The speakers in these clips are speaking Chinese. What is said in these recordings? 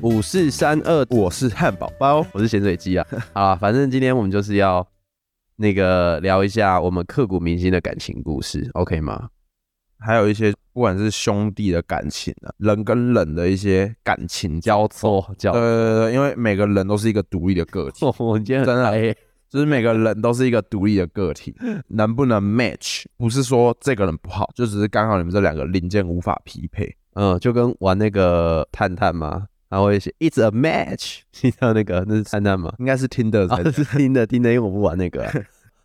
五四三二，我是汉堡包，我是咸水鸡啊。啊，反正今天我们就是要那个聊一下我们刻骨铭心的感情故事，OK 吗？还有一些不管是兄弟的感情啊，人跟人的一些感情交错，交对对对，因为每个人都是一个独立的个体，我今天真的哎，就是每个人都是一个独立的个体，能不能 match，不是说这个人不好，就只是刚好你们这两个零件无法匹配。嗯，就跟玩那个探探嘛，他会写 It's a match，你知道那个那是灿烂吗？应该是听的才啊，是听的听的，因为我不玩那个啊。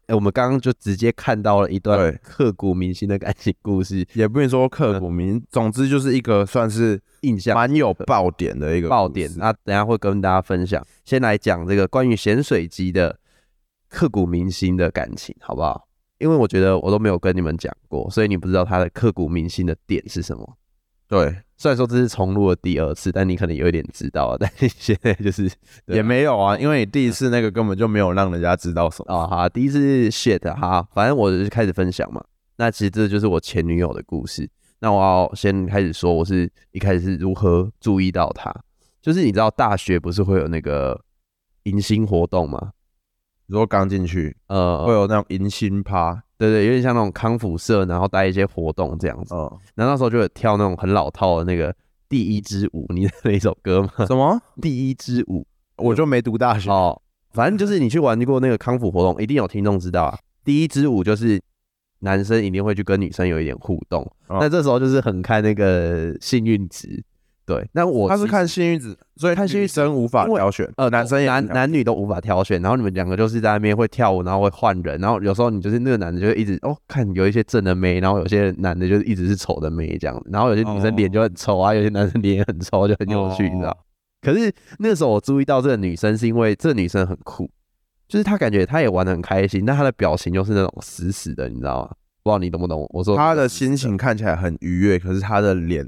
哎，我们刚刚就直接看到了一段对刻骨铭心的感情故事，也不能说刻骨铭，总之就是一个算是印象蛮有爆点的一个爆点。那等下会跟大家分享。先来讲这个关于咸水鸡的刻骨铭心的感情，好不好？因为我觉得我都没有跟你们讲过，所以你不知道他的刻骨铭心的点是什么。对，虽然说这是重录的第二次，但你可能有一点知道了，但是现在就是啊也没有啊，因为你第一次那个根本就没有让人家知道什么。哦，好，第一次是 shit 哈，反正我就开始分享嘛。那其实这就是我前女友的故事。那我要先开始说，我是一开始是如何注意到她。就是你知道大学不是会有那个迎新活动吗？如果刚进去呃，会有那种迎新趴，对对，有点像那种康复社，然后带一些活动这样子。哦，然后那时候就有跳那种很老套的那个第一支舞，你的 那一首歌吗？什么？第一支舞我就没读大学。哦，反正就是你去玩过那个康复活动，一定有听众知道啊。第一支舞就是男生一定会去跟女生有一点互动，哦那这时候就是很看那个幸运值。对，那我他是看幸运子，所以看幸运生无法挑选，呃男生也男男女都无法挑选，然后你们两个就是在那边会跳舞，然后会换人，然后有时候你就是那个男的就一直哦看有一些正的妹，然后有些男的就是一直是丑的妹这样，然后有些女生脸就很丑啊，有些男生脸也很丑，就很有趣，你知道哦。可是那个时候我注意到这个女生，是因为这个女生很酷，就是她感觉她也玩的很开心，但她的表情就是那种死死的，你知道吗？不知道你懂不懂？我说她的心情看起来很愉悦，可是她的脸，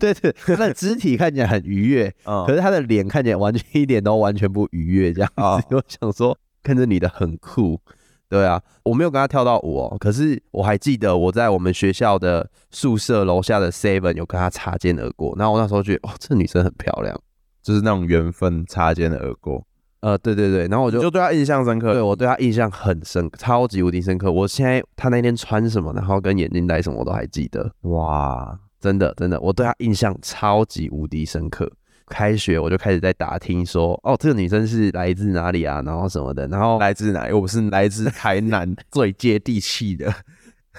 对对，她的肢体看起来很愉悦，嗯可是她的脸看起来完全一点都完全不愉悦，这样子。哦 我想说，看着女的很酷，对啊，我没有跟她跳到舞哦，可是我还记得我在我们学校的宿舍楼下的 Seven 有跟她擦肩而过，然后我那时候觉得，哦，这女生很漂亮，就是那种缘分擦肩而过，呃，对对对，然后我就就对他印象深刻。对我对她印象很深，超级无敌深刻。我现在她那天穿什么，然后跟眼镜戴什么，我都还记得。哇，真的真的，我对她印象超级无敌深刻。开学我就开始在打听说，哦，这个女生是来自哪里啊，然后什么的，然后来自哪里？我是来自台南 最接地气的，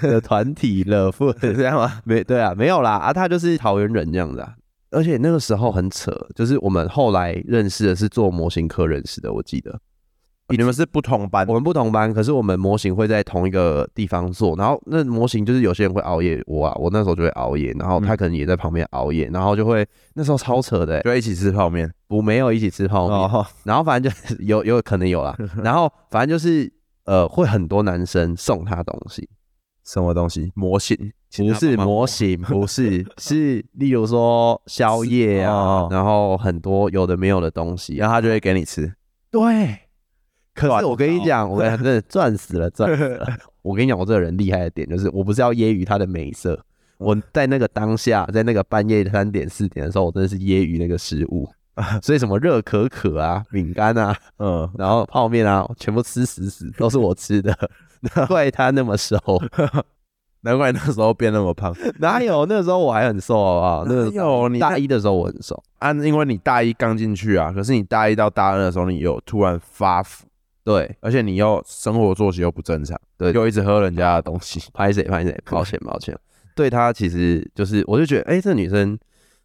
的团体了，不这样吗？没对啊，没有啦啊，她就是桃园人这样子啊。而且那个时候很扯，就是我们后来认识的是做模型课认识的，我记得你们是不同班我，们不同班，可是我们模型会在同一个地方做。然后那模型就是有些人会熬夜，我啊，我那时候就会熬夜，然后他可能也在旁边熬夜，然后就会那时候超扯的、欸，就一起吃泡面。我没有一起吃泡面，哦，然后反正就是有有可能有啦，然后反正就是呃会很多男生送他东西，什么东西？模型？不是模型，不是，是例如说宵夜啊，哦然后很多有的没有的东西。然后他就会给你吃。对，可是我跟你讲，我跟你讲真的 赚死了，赚死了。我跟你讲，我这个人厉害的点就是，我不是要揶揄他的美色，我在那个当下，在那个半夜三点四点的时候，我真的是揶揄那个食物。所以什么热可可啊、饼干啊，嗯，然后泡面啊，全部吃死死，都是我吃的。难怪他那么瘦，难怪那时候变那么胖。哪有？那时候我还很瘦，好不好？那个哪有你大一的时候我很瘦，啊，因为你大一刚进去啊，可是你大一到大二的时候，你有突然发福，对而且你又生活作息又不正常，对又一直喝人家的东西。拍谁拍谁，抱歉抱歉。对她其实就是，我就觉得，哎、这女生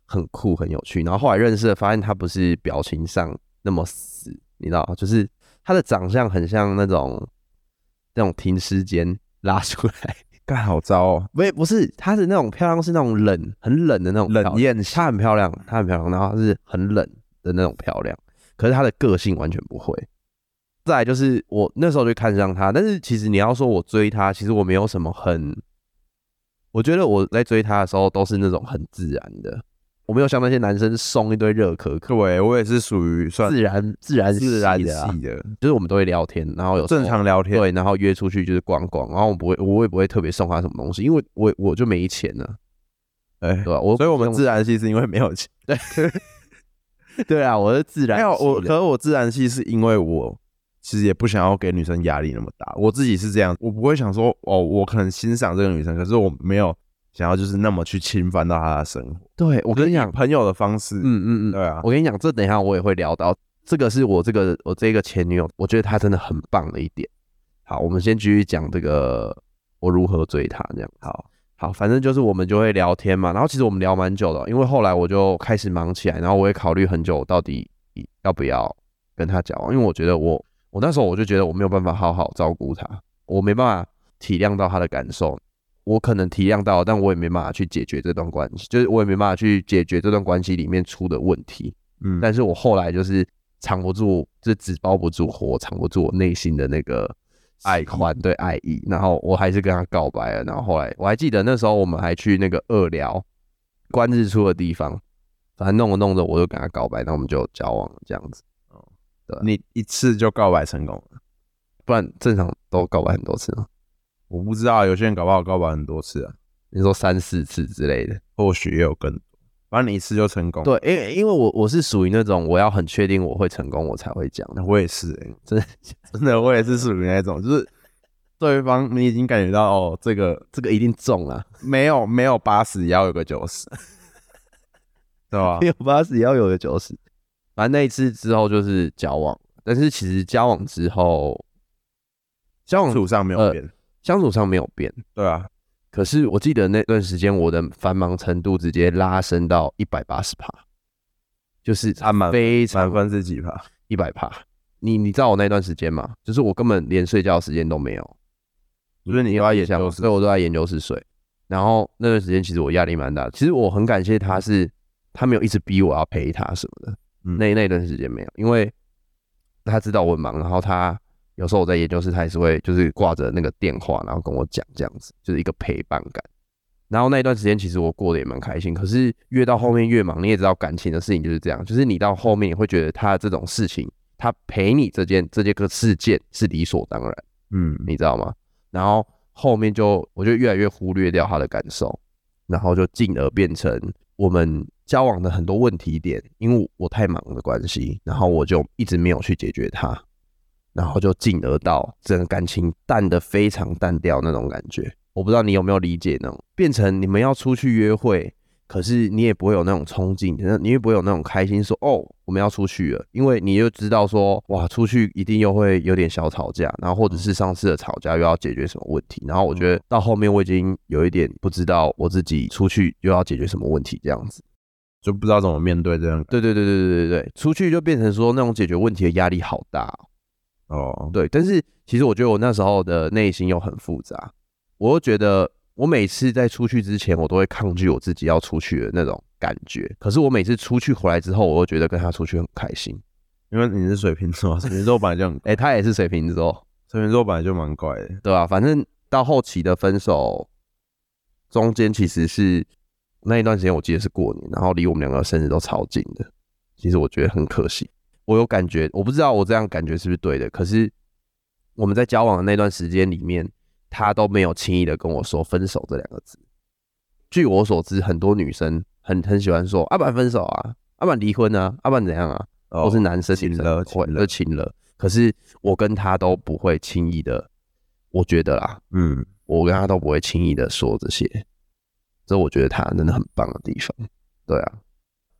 很酷很有趣。然后后来认识了，发现她不是表情上那么死，你知道，就是她的长相很像那种那种停尸间拉出来，干好糟哦，不是不是，她是那种漂亮是那种冷很冷的那种冷艳她很漂亮，她很漂亮，然后她是很冷的那种漂亮，可是她的个性完全不会。再就是我那时候就看上他，但是其实你要说我追他，其实我没有什么很，我觉得我在追他的时候都是那种很自然的，我没有像那些男生送一堆热可可，对我也是属于算自然自然自然系的、啊，的，就是我们都会聊天，然后有正常聊天。对，然后约出去就是逛逛，然后我不会，我也不会特别送他什么东西，因为我我就没钱呢、哎对，吧？我所以我们自然系是因为没有钱。对对啊，我是自然没有我，可是我自然系是因为我其实也不想要给女生压力那么大，我自己是这样，我不会想说哦，我可能欣赏这个女生，可是我没有想要就是那么去侵犯到她的生活。对我跟你讲，朋友的方式，嗯嗯嗯，对啊，我跟你讲，这等一下我也会聊到，这个是我这个我这个前女友，我觉得她真的很棒的一点。好，我们先继续讲这个我如何追她，这样好，好，反正就是我们就会聊天嘛，然后其实我们聊蛮久的，因为后来我就开始忙起来，然后我也考虑很久，到底要不要跟她交往，因为我觉得我我那时候我就觉得我没有办法好好照顾他，我没办法体谅到他的感受，我可能体谅到，但我也没办法去解决这段关系，就是我也没办法去解决这段关系里面出的问题。嗯，但是我后来就是藏不住，这纸包不住火，藏不住我内心的那个爱欢对爱意，然后我还是跟他告白了。然后后来我还记得那时候我们还去那个二寮观日出的地方，反正弄着弄着我就跟他告白，那我们就交往了这样子。你一次就告白成功了，不然正常都告白很多次吗？我不知道有些人搞不好告白很多次啊，你说三四次之类的？或许也有更多，反正你一次就成功。，对，因为因为我我是属于那种我要很确定我会成功我才会讲的。我也是、欸，真的 真的，我也是属于那种，就是对方你已经感觉到哦，这个这个一定中了，没有没有八十，也要有个九十，对吧？没有八十也要有个九十。反正那一次之后就是交往，但是其实交往之后，交往处上没有呃变，相处上没有变，对啊，可是我记得那段时间我的繁忙程度直接拉升到一百八十趴，就是他满非常满分是几趴？一百趴。你你知道我那段时间吗？就是我根本连睡觉时间都没有，就是你都在研像究室所以我都在研究室睡。然后那段时间其实我压力蛮大的，其实我很感谢他是，他没有一直逼我要陪他什么的。嗯那那段时间没有，因为他知道我很忙，然后他有时候我在研究室，他也是会就是挂着那个电话，然后跟我讲这样子，就是一个陪伴感。然后那一段时间其实我过得也蛮开心，可是越到后面越忙，你也知道感情的事情就是这样，就是你到后面你会觉得他这种事情，他陪你这件这件个事件是理所当然。嗯，你知道吗？然后后面就我就越来越忽略掉他的感受，然后就进而变成我们交往的很多问题点，因为我太忙的关系，然后我就一直没有去解决它，然后就进而到整个感情淡的非常淡掉那种感觉。我不知道你有没有理解那种，变成你们要出去约会，可是你也不会有那种冲劲，你也不会有那种开心说哦我们要出去了，因为你就知道说哇出去一定又会有点小吵架，然后或者是上次的吵架又要解决什么问题，然后我觉得到后面我已经有一点不知道我自己出去又要解决什么问题这样子。就不知道怎么面对这样。对对对对对对对，出去就变成说那种解决问题的压力好大哦、哦，对，但是其实我觉得我那时候的内心又很复杂，我又觉得我每次在出去之前，我都会抗拒我自己要出去的那种感觉。可是我每次出去回来之后，我又觉得跟他出去很开心。因为你是水瓶座，水瓶座本来就很，哎、他也是水瓶座，水瓶座本来就蛮怪的。对吧、反正到后期的分手中间，其实是那一段时间，我记得是过年，然后离我们两个生日都超近的。其实我觉得很可惜，我有感觉，我不知道我这样感觉是不是对的。可是我们在交往的那段时间里面，他都没有轻易的跟我说分手这两个字。据我所知，很多女生很很喜欢说，阿、啊、不然分手啊，阿、啊、不然离婚啊，阿、啊、不然怎样啊，哦都是男生亲女生了亲了会就亲了。可是我跟他都不会轻易的，我觉得啦，嗯，我跟他都不会轻易的说这些，这我觉得他真的很棒的地方。对啊，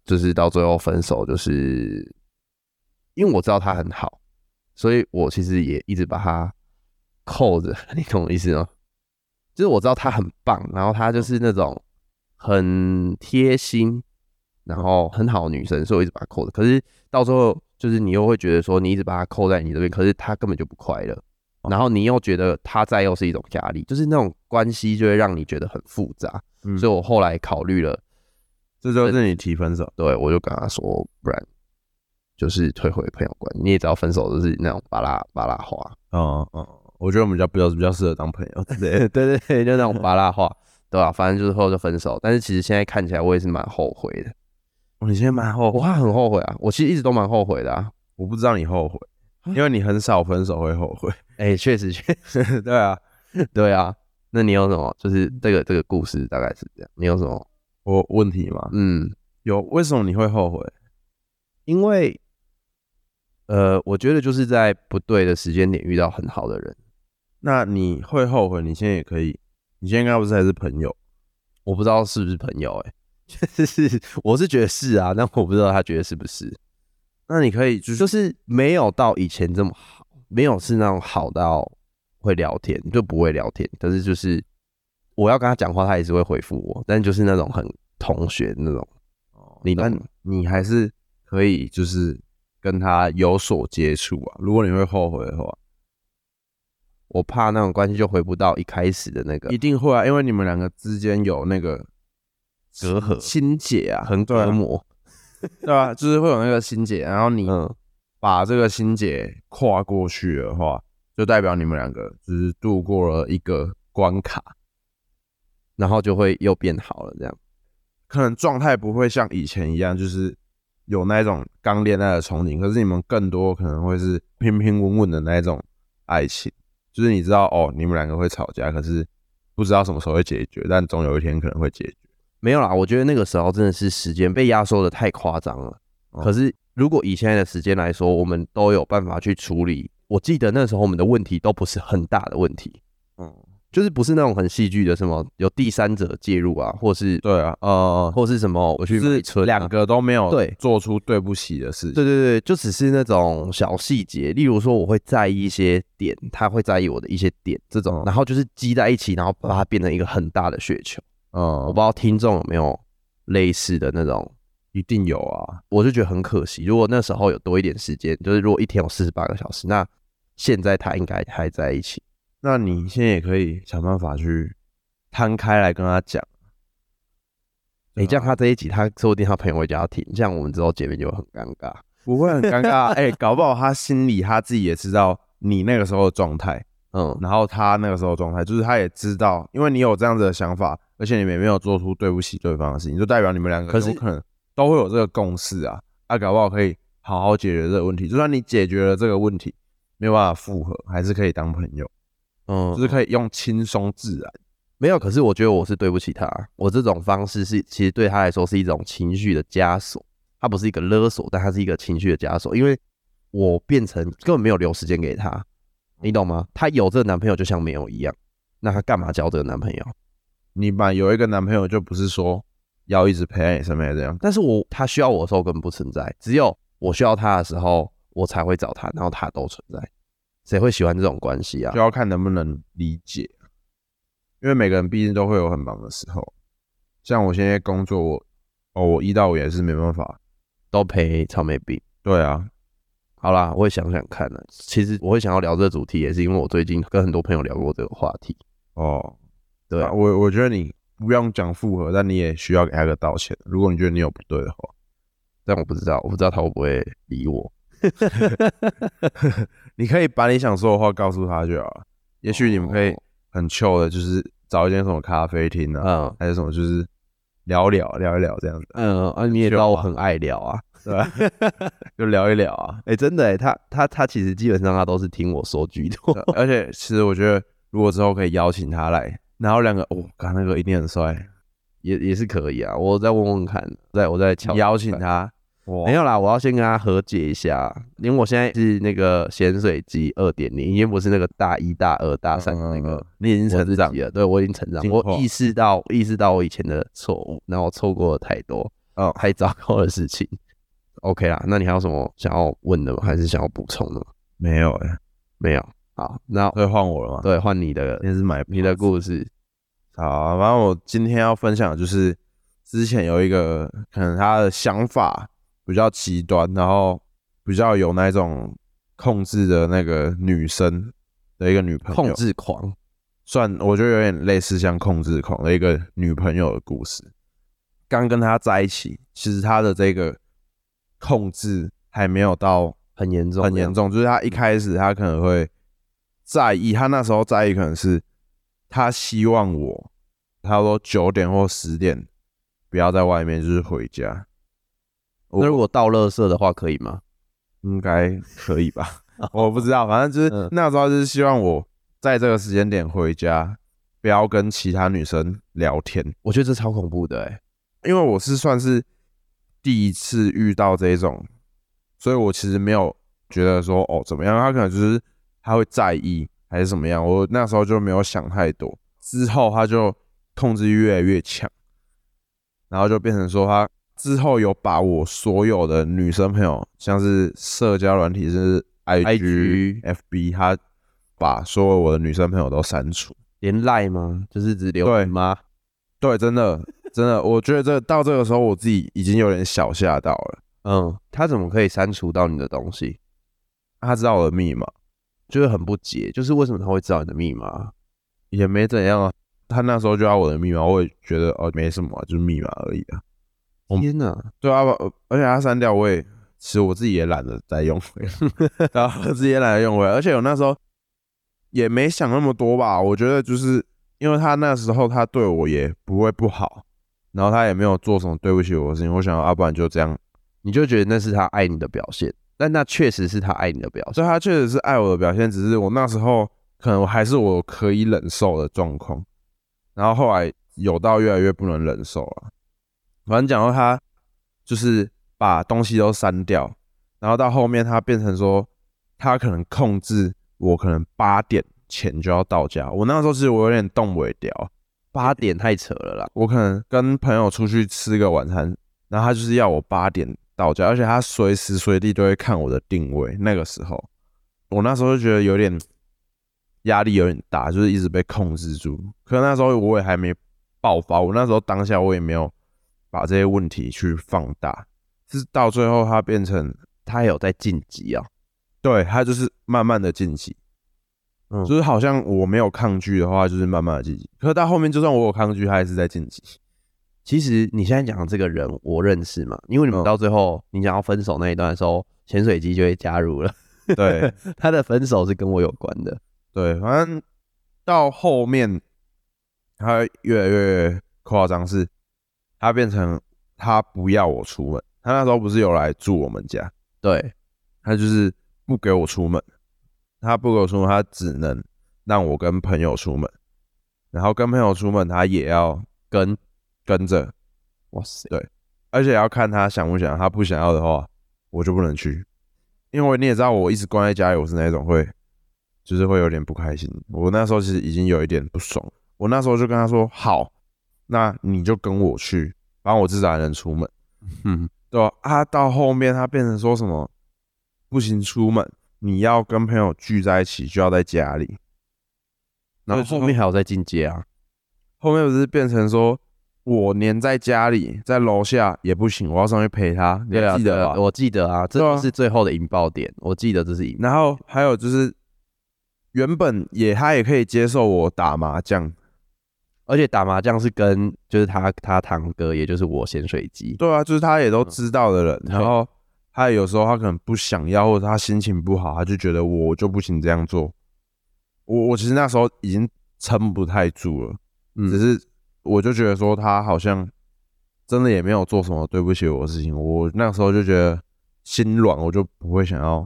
就是到最后分手，就是因为我知道他很好，所以我其实也一直把他扣着，你懂我意思吗？就是我知道他很棒，然后他就是那种很贴心，然后很好的女生，所以我一直把他扣着。可是到最后，就是你又会觉得说，你一直把他扣在你这边，可是他根本就不快乐。然后你又觉得他在又是一种压力，就是那种关系就会让你觉得很复杂。嗯所以我后来考虑了，这就是你提分手。对我就跟他说，不然就是退回朋友关系。你也知道，分手都是那种巴拉巴拉话，嗯嗯，我觉得我们比较比较比较适合当朋友。对对对，就那种巴拉话，对吧、反正就是后来就分手。但是其实现在看起来，我也是蛮后悔的。哦你现在蛮后悔，我还很后悔啊，我其实一直都蛮后悔的啊。我不知道你后悔，啊因为你很少分手会后悔。哎、确实确实，对啊，对啊。那你有什么？就是这个这个故事大概是这样。你有什么？我问题吗？嗯，有，为什么你会后悔？因为呃，我觉得就是在不对的时间点遇到很好的人，那你会后悔？你现在也可以，你现在应该不是还是朋友？我不知道是不是朋友、欸，哎，就是我是觉得是啊，但我不知道他觉得是不是，那你可以就是就是没有到以前这么好，没有是那种好到会聊天就不会聊天，但是就是我要跟他讲话，他也是会回复我，但就是那种很同学那种，哦你懂但？你还是可以就是跟他有所接触啊。如果你会后悔的话，我怕那种关系就回不到一开始的那个一定会啊，因为你们两个之间有那个隔阂心结啊，很隔膜，对吧、就是会有那个心结，然后你嗯，把这个心结跨过去的话，就代表你们两个只是度过了一个关卡，然后就会又变好了，这样。可能状态不会像以前一样，就是有那种刚恋爱的憧憬，可是你们更多可能会是平平稳稳的那一种爱情，就是你知道哦，你们两个会吵架，可是不知道什么时候会解决，但总有一天可能会解决。没有啦，我觉得那个时候真的是时间被压缩的太夸张了。哦可是如果以现在的时间来说，我们都有办法去处理。我记得那时候我们的问题都不是很大的问题，嗯，就是不是那种很戏剧的什么有第三者介入啊，或是对啊，呃，或是什么我去就是买春啊两个都没有对做出对不起的事情。对对对，就只是那种小细节，例如说我会在意一些点，他会在意我的一些点，这种，嗯然后就是积在一起，然后把它变成一个很大的雪球。嗯，我不知道听众有没有类似的那种，一定有啊。我就觉得很可惜。如果那时候有多一点时间，就是如果一天有四十八个小时，那现在他应该还在一起。那你现在也可以想办法去摊开来跟他讲。你、这样他这一集，他说不定他朋友会叫他听，这样我们之后见面就会很尴尬。不会很尴尬，哎、搞不好他心里他自己也知道你那个时候的状态，嗯，然后他那个时候的状态，就是他也知道，因为你有这样子的想法，而且你们也没有做出对不起对方的事情，就代表你们两个可是有可能都会有这个共识啊，啊，搞不好可以好好解决这个问题。就算你解决了这个问题，没有办法复合，还是可以当朋友，嗯，就是可以用轻松自然。没有，可是我觉得我是对不起他，我这种方式是其实对他来说是一种情绪的枷锁，它不是一个勒索，但它是一个情绪的枷锁，因为我变成根本没有留时间给他，你懂吗？他有这个男朋友就像没有一样，那他干嘛交这个男朋友？你把有一个男朋友，就不是说要一直陪在你身边这样。但是我他需要我的时候根本不存在，只有我需要他的时候我才会找他，然后他都存在，谁会喜欢这种关系啊就？要看能不能理解，因为每个人毕竟都会有很忙的时候。像我现在工作，我哦，我一到五也是没办法。都陪草莓饼。对啊，好啦，我会想想看的。其实我会想要聊这个主题，也是因为我最近跟很多朋友聊过这个话题。哦，对啊我我觉得你不用讲复合，但你也需要给他个道歉。如果你觉得你有不对的话，但我不知道，我不知道他会不会理我。你可以把你想说的话告诉他就好了。也许你们可以哦很 chill 的，就是找一间什么咖啡厅啊，嗯还是什么，就是聊聊聊一聊这样子，嗯啊，你也知道我很爱聊啊。对吧？就聊一聊啊。哎、真的哎，他他他其实基本上他都是听我说居多。对而且其实我觉得，如果之后可以邀请他来，然后两个，哦，刚那个一定很帅，也也是可以啊，我再问问看，再我再敲邀请。他，哇没有啦，我要先跟他和解一下，因为我现在是那个咸水鸡二点零，已经不是那个大一、大二、大三的那个嗯嗯嗯你已经成长了。对我已经成长，我意识到意识到我以前的错误，然后我错过了太多哦太糟糕的事情。OK 啦，那你还有什么想要问的吗？还是想要补充的吗？没有哎，没有。好，那可以换我了吗？对换你的今天是买你的故事。好，反正我今天要分享的就是之前有一个可能他的想法比较极端，然后比较有那种控制的那个女生的一个女朋友，控制狂，算我觉得有点类似像控制狂的一个女朋友的故事。刚跟他在一起，其实他的这个控制还没有到很严重，很严。重，就是他一开始他可能会在意，他那时候在意可能是他希望我，他说九点或十点不要在外面，就是回家。那如果倒垃圾的话，可以吗？应该可以吧？我不知道，反正就是嗯那时候就是希望我在这个时间点回家，不要跟其他女生聊天，我觉得这超恐怖的哎、因为我是算是第一次遇到这种所以我其实没有觉得说哦怎么样，他可能就是他会在意还是怎么样，我那时候就没有想太多。之后他就控制欲越来越强，然后就变成说他之后有把我所有的女生朋友，像是社交软体是 IG、FB，他把所有我的女生朋友都删除，连赖吗？就是只留对你妈。对，真的真的，我觉得这到这个时候我自己已经有点小吓到了。嗯，他怎么可以删除到你的东西？他知道我的密码，就是很不解，就是为什么他会知道你的密码？也没怎样啊。他那时候就要我的密码，我也觉得哦没什么啊、就是密码而已啊。我天哪！对啊，呃而且他删掉，我也其实我自己也懒得再用回来，然后我自己也懒得用回来，而且我那时候也没想那么多吧。我觉得就是因为他那时候他对我也不会不好，然后他也没有做什么对不起我的事情，我想要要不然就这样。你就觉得那是他爱你的表现，但那确实是他爱你的表现。所以他确实是爱我的表现，只是我那时候可能还是我可以忍受的状况，然后后来有到越来越不能忍受了。反正讲到他就是把东西都删掉，然后到后面他变成说他可能控制我，可能八点前就要到家。我那时候其实我有点动不了，八点太扯了啦！我可能跟朋友出去吃个晚餐，然后他就是要我八点到家，而且他随时随地都会看我的定位。那个时候，我那时候就觉得有点压力有点大，就是一直被控制住。可那时候我也还没爆发，我那时候当下我也没有把这些问题去放大，是到最后他变成他有在晋级啊，对他就是慢慢的晋级，嗯就是好像我没有抗拒的话，就是慢慢的晋级。可是到后面就算我有抗拒，他还是在晋级。其实你现在讲的这个人，我认识嘛，因为你们嗯到最后你想要分手那一段的时候，潜水机就会加入了。对，他的分手是跟我有关的，对，反正到后面他越来越夸张，是他变成他不要我出门。他那时候不是有来住我们家，对，他就是不给我出门，他不给我出门，他只能让我跟朋友出门，然后跟朋友出门他也要跟跟着，哇塞，对。而且要看他想不想，他不想要的话，我就不能去，因为你也知道，我一直关在家里，我是那种会，就是会有点不开心。我那时候其实已经有一点不爽，我那时候就跟他说：“好，那你就跟我去，反正我至少还能出门，嗯，对吧？”啊，到后面他变成说什么不行出门，你要跟朋友聚在一起，就要在家里。然后后面还有在进阶啊，后面不是变成说我黏在家里，在楼下也不行，我要上去陪他，你对啊，还记得吧？对啊我记得啊，这就是最后的引爆点，我记得这是引，然后还有就是，原本也他也可以接受我打麻将，而且打麻将是跟就是他他堂哥，也就是我咸水鸡，对啊，就是他也都知道的人。对然后他有时候他可能不想要，或者他心情不好，他就觉得我就不行这样做。我我其实那时候已经撑不太住了，嗯只是我就觉得说他好像真的也没有做什么对不起我的事情，我那时候就觉得心软，我就不会想要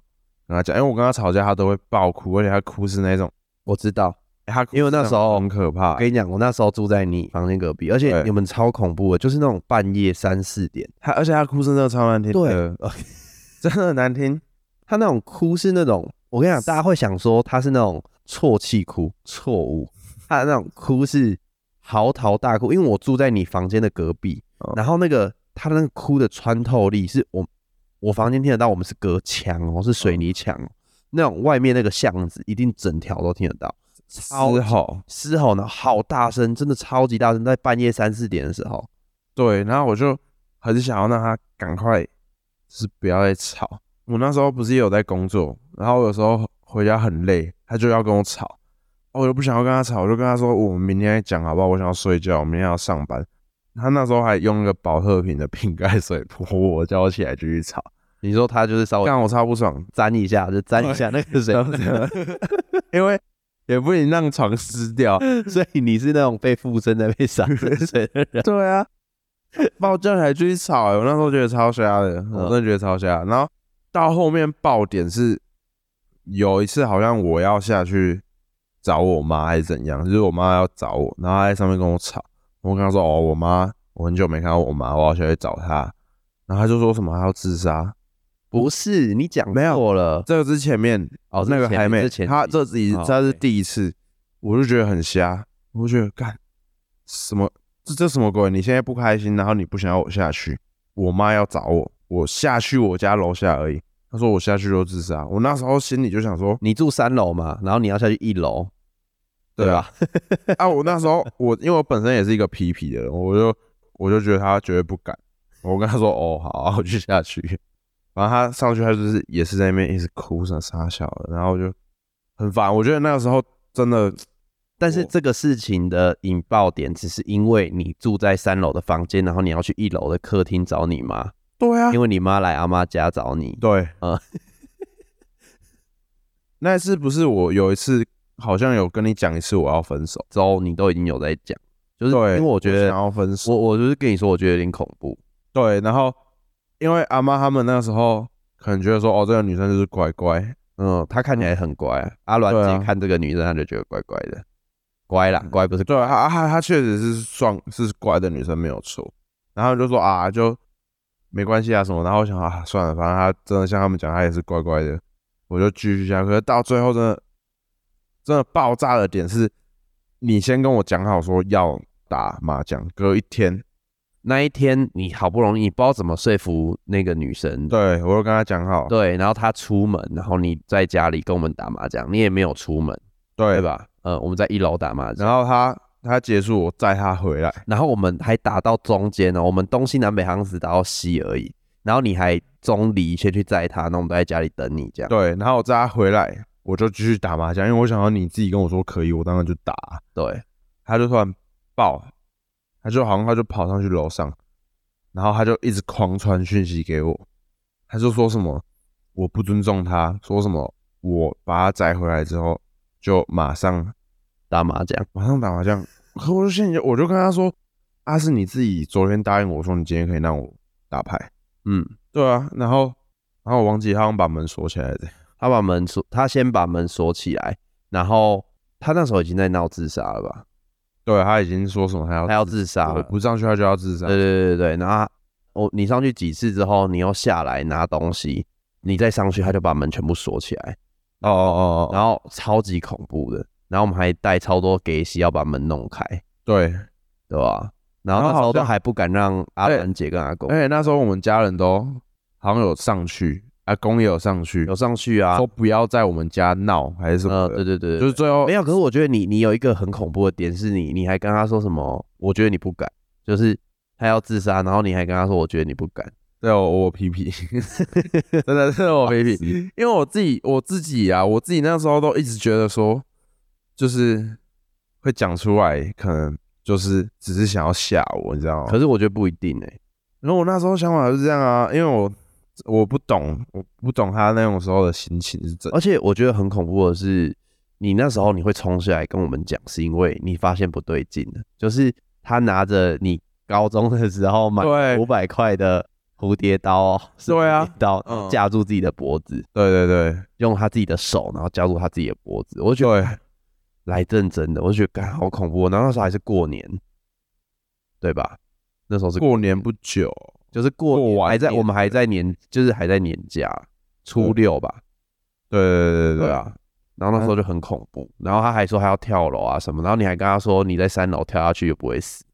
跟他讲，因为我跟他吵架，他都会爆哭，而且他哭是那种，我知道。欸他因为那时候很可怕我，跟你讲，我那时候住在你房间隔壁，而且你们超恐怖的，就是那种半夜三四点，他而且他哭声真的超难听，对，真的很难听。他那种哭是那种，我跟你讲，大家会想说他是那种啜泣哭，错误，他的那种哭是嚎啕大哭，因为我住在你房间的隔壁，哦然后那个他的那个哭的穿透力是我我房间听得到，我们是隔墙哦，是水泥墙哦，那种外面那个巷子一定整条都听得到，超嘶吼，嘶吼呢，好大声，真的超级大声，在半夜三四点的时候，对，然后我就很想要让他赶快，就是不要再吵。我那时候不是也有在工作，然后有时候回家很累，他就要跟我吵，哦我就不想要跟他吵，我就跟他说我们明天再讲好不好？我想要睡觉，我明天要上班。他那时候还用一个保特瓶的瓶盖水泼我，叫我起来继续吵，你说他就是稍微让我超不爽。沾一下，就沾一下那个水 因为也不能让床湿掉。所以你是那种被附身的被洒冷水的人。对啊，把我叫起来继续吵、欸，我那时候觉得超瞎的，嗯我真的觉得超瞎。然后到后面爆点是有一次好像我要下去找我妈还是怎样，就是我妈要找我，然后她在上面跟我吵，我跟她说哦，我妈我很久没看到我妈，我要下去找她，然后她就说什么她要自杀，不是你讲没有错了，这个是前面哦，那个还没他这自己哦他是 OK 第一次，我就觉得很瞎，我就觉得干什么这这什么鬼？你现在不开心，然后你不想要我下去，我妈要找我，我下去我家楼下而已。他说我下去就自杀，我那时候心里就想说，你住三楼嘛，然后你要下去一楼，对吧？啊，我那时候我因为我本身也是一个皮皮的人，我就我就觉得他绝对不敢。我跟他说哦好啊，我就下去。然后他上去，他就是也是在那边一直哭什么傻笑的，然后就很烦。我觉得那个时候真的但是这个事情的引爆点，只是因为你住在三楼的房间，然后你要去一楼的客厅找你妈，对啊因为你妈来阿妈家找你。对，嗯 那次不是我有一次好像有跟你讲一次我要分手，之后你都已经有在讲，就是对，因为我觉得想要分手，我我就是跟你说，我觉得有点恐怖。对，然后因为阿妈他们那个时候可能觉得说哦这个女生就是乖乖，嗯，她看起来很乖，阿鸾对啊姐看这个女生，她就觉得乖乖的，乖啦，乖不是对，她她她确实是算是乖的女生没有错，然后就说啊就没关系啊什么，然后我想啊算了，反正她真的像他们讲，她也是乖乖的，我就继续下去。可是到最后真的真的爆炸的点是，你先跟我讲好说要打麻将，隔一天，那一天你好不容易，你不知道怎么说服那个女生，对我就跟她讲好，对，然后她出门，然后你在家里跟我们打麻将，你也没有出门，对对？吧？呃，我们在一楼打麻将，然后她她结束，我载她回来，然后我们还打到中间呢，我们东西南北好像只打到西而已，然后你还中离先去载她，那我们都在家里等你这样。对，然后我载她回来，我就继续打麻将，因为我想要你自己跟我说可以，我当然就打。对，她就突然爆，他就好像他就跑上去楼上，然后他就一直狂传讯息给我，他就说什么我不尊重他，说什么我把他载回来之后就马上打麻将，马上打麻将，可我就现在我就跟他说，啊是你自己昨天答应我说你今天可以让我打牌，嗯，对啊，然后然后我忘记他好像把门锁起来的，他把门锁，他先把门锁起来，然后他那时候已经在闹自杀了吧？对他已经说什么他要他要自杀不上去他就要自杀，对对对对对，然后他我你上去几次之后，你又下来拿东西，你再上去，他就把门全部锁起来，哦哦哦哦，然后超级恐怖的，然后我们还带超多给息要把门弄开，对，对吧？然后那时候都还不敢让阿哎兰姐跟阿公而且那时候我们家人都好像有上去，阿公也有上去，有上去啊说，不要在我们家闹还是什么呃，对对对，就是最后没有。可是我觉得你你有一个很恐怖的点是你你还跟他说什么？我觉得你不敢，就是他要自杀，然后你还跟他说我觉得你不敢，对我我皮皮，真的是我皮皮，因为我自己我自己啊，我自己那时候都一直觉得说，就是会讲出来，可能就是只是想要吓我，你知道吗？可是我觉得不一定哎、然后我那时候想法是这样啊，因为我我不懂，我不懂他那种时候的心情是怎，而且我觉得很恐怖的是，你那时候你会冲下来跟我们讲，是因为你发现不对劲了，就是他拿着你高中的时候买对。五百块的蝴蝶刀哦，对啊。刀嗯。架住自己的脖子，对对对。用他自己的手，然后夹住他自己的脖子，我就觉得，来认真的，我就觉得干好恐怖哦。然后那时候还是过年，对吧？那时候是过年不久，就是过过完年还在年我们还在年，就是还在年假初六吧，对对对对啊。然后那时候就很恐怖，然后他还说他要跳楼啊什么，然后你还跟他说你在三楼跳下去也不会死，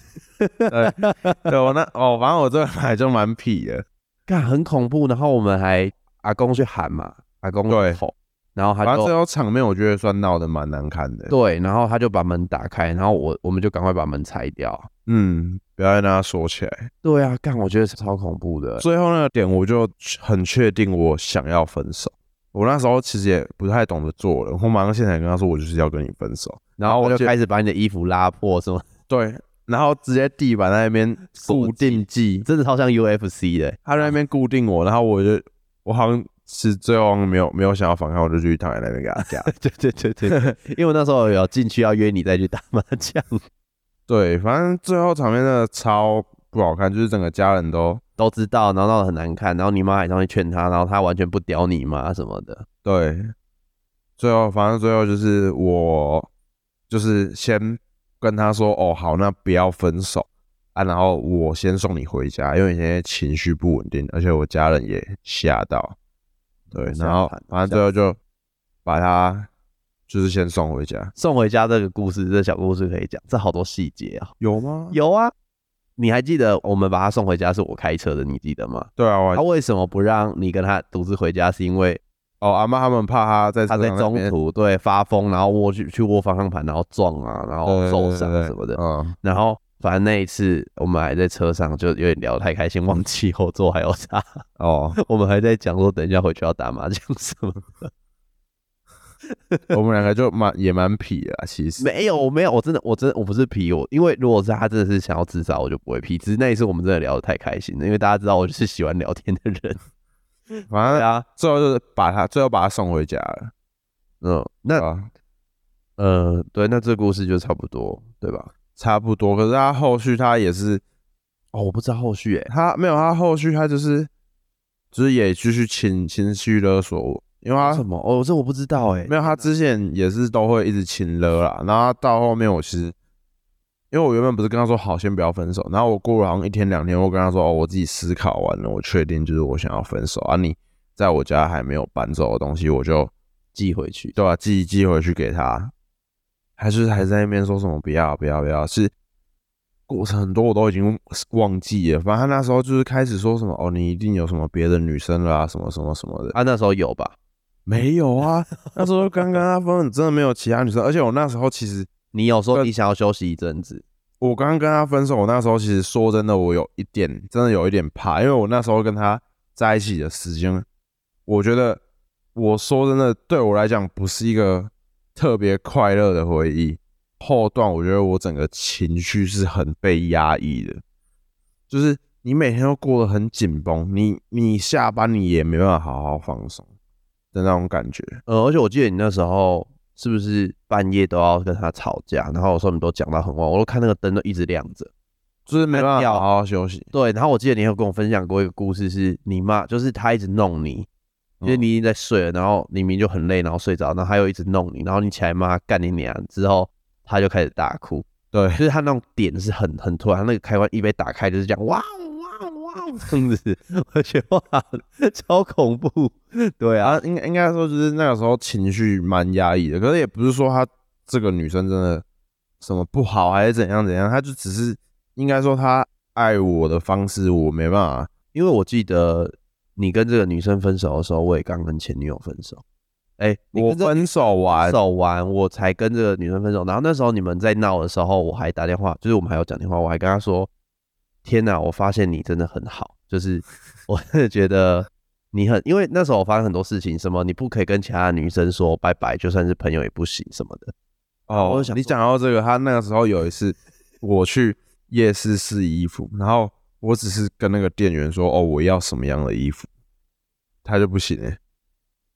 对，对我那哦，反正我这个还就蛮痞的，干很恐怖。然后我们还阿公去喊嘛，阿公对。吼，然后他反正最后场面我觉得算闹得蛮难看的。对，然后他就把门打开，然后我我们就赶快把门拆掉。嗯，不要让他锁起来。对啊，干我觉得超恐怖的。最后那个点，我就很确定我想要分手。我那时候其实也不太懂得做人，我马上现场跟他说，我就是要跟你分手。然后我就就开始把你的衣服拉破，是吗对，然后直接地板在那边固定技，真的超像 UFC 的。他在那边固定我，然后我就我好像是最后没有没有想要反抗，我就继续躺在那边给他夹。对对对对，对 因为我那时候有进去要约你再去打麻将，对，反正最后场面真的超不好看，就是整个家人都都知道，然后闹得很难看，然后你妈还上去劝他，然后他完全不屌你妈什么的。对，最后反正最后就是我就是先跟他说哦好，那不要分手啊，然后我先送你回家，因为你现在情绪不稳定，而且我家人也吓到，对，然后反正最后就把他就是先送回家，送回家这个故事，这小故事可以讲，这好多细节啊。有吗？有啊，你还记得我们把他送回家是我开车的，你记得吗？对啊，我他为什么不让你跟他独自回家？是因为哦，阿妈他们怕他在他在中途对发疯，然后握去去握方向盘，然后撞啊，然后受伤什么的。嗯，然后反正那一次我们还在车上，就有点聊得太开心，忘记后座还有他。哦，我们还在讲说，等一下回去要打麻将什么的。我们两个就蛮也蛮痞的啦，其实没有，我没有，我真的，我真的，我不是皮我，因为如果是他真的是想要自杀，我就不会皮。只是那一次我们真的聊得太开心了，因为大家知道我就是喜欢聊天的人。反正对啊，最后就是把他最后把他送回家了，嗯，那啊，呃，对，那这故事就差不多，对吧？差不多。可是他后续他也是哦，我不知道后续诶、他没有，他后续他就是就是也继续情情绪勒索我，因为他什么？哦，这我不知道诶、没有，他之前也是都会一直亲勒啦，然后到后面我其实，因为我原本不是跟他说好先不要分手，然后我过了好像一天两天，我跟他说哦，我自己思考完了，我确定就是我想要分手啊，你在我家还没有搬走的东西，我就寄回去。对吧、寄寄回去给他，还是还在那边说什么不要不要不要，是过程很多我都已经忘记了，反正他那时候就是开始说什么哦，你一定有什么别的女生啦啊，什么什么什么的，啊，那时候有吧？没有啊，那时候刚跟他分，真的没有其他女生，而且我那时候其实 你有说跟你想要休息一阵子，我刚刚跟他分手，我那时候其实说真的，我有一点真的有一点怕，因为我那时候跟他在一起的时间，我觉得我说真的对我来讲不是一个特别快乐的回忆。后段我觉得我整个情绪是很被压抑的，就是你每天都过得很紧绷，你你下班你也没办法好好放松的那种感觉。呃，而且我记得你那时候是不是半夜都要跟他吵架，然后有时候你都讲到很晚，我都看那个灯都一直亮着。就是没办法要好好休息，对，然后我记得你有跟我分享过一个故事，是你妈，就是她一直弄你，因为嗯。你已经在睡了，然后你明明就很累，然后睡着，然后他又一直弄你，然后你起来骂她干你娘之后，他就开始大哭，对。就是他那种点是很很突然，那个开关一被打开就是这样，哇哇哇这样子，我觉得哇超恐怖，对啊，啊，应该应该说就是那个时候情绪蛮压抑的，可是也不是说她这个女生真的什么不好还是怎样怎样，她就只是应该说她爱我的方式我没办法，因为我记得你跟这个女生分手的时候，我也刚跟前女友分手。哎、我分手完分手完，我才跟这个女生分手。然后那时候你们在闹的时候，我还打电话，就是我们还有讲电话，我还跟她说：“天哪，我发现你真的很好，就是 我真的觉得你很……因为那时候我发生很多事情，什么你不可以跟其他女生说拜拜，就算是朋友也不行什么的。哦，你我想你讲到这个，她那个时候有一次我去夜市试衣服，然后我只是跟那个店员说哦我要什么样的衣服，他就不行哎、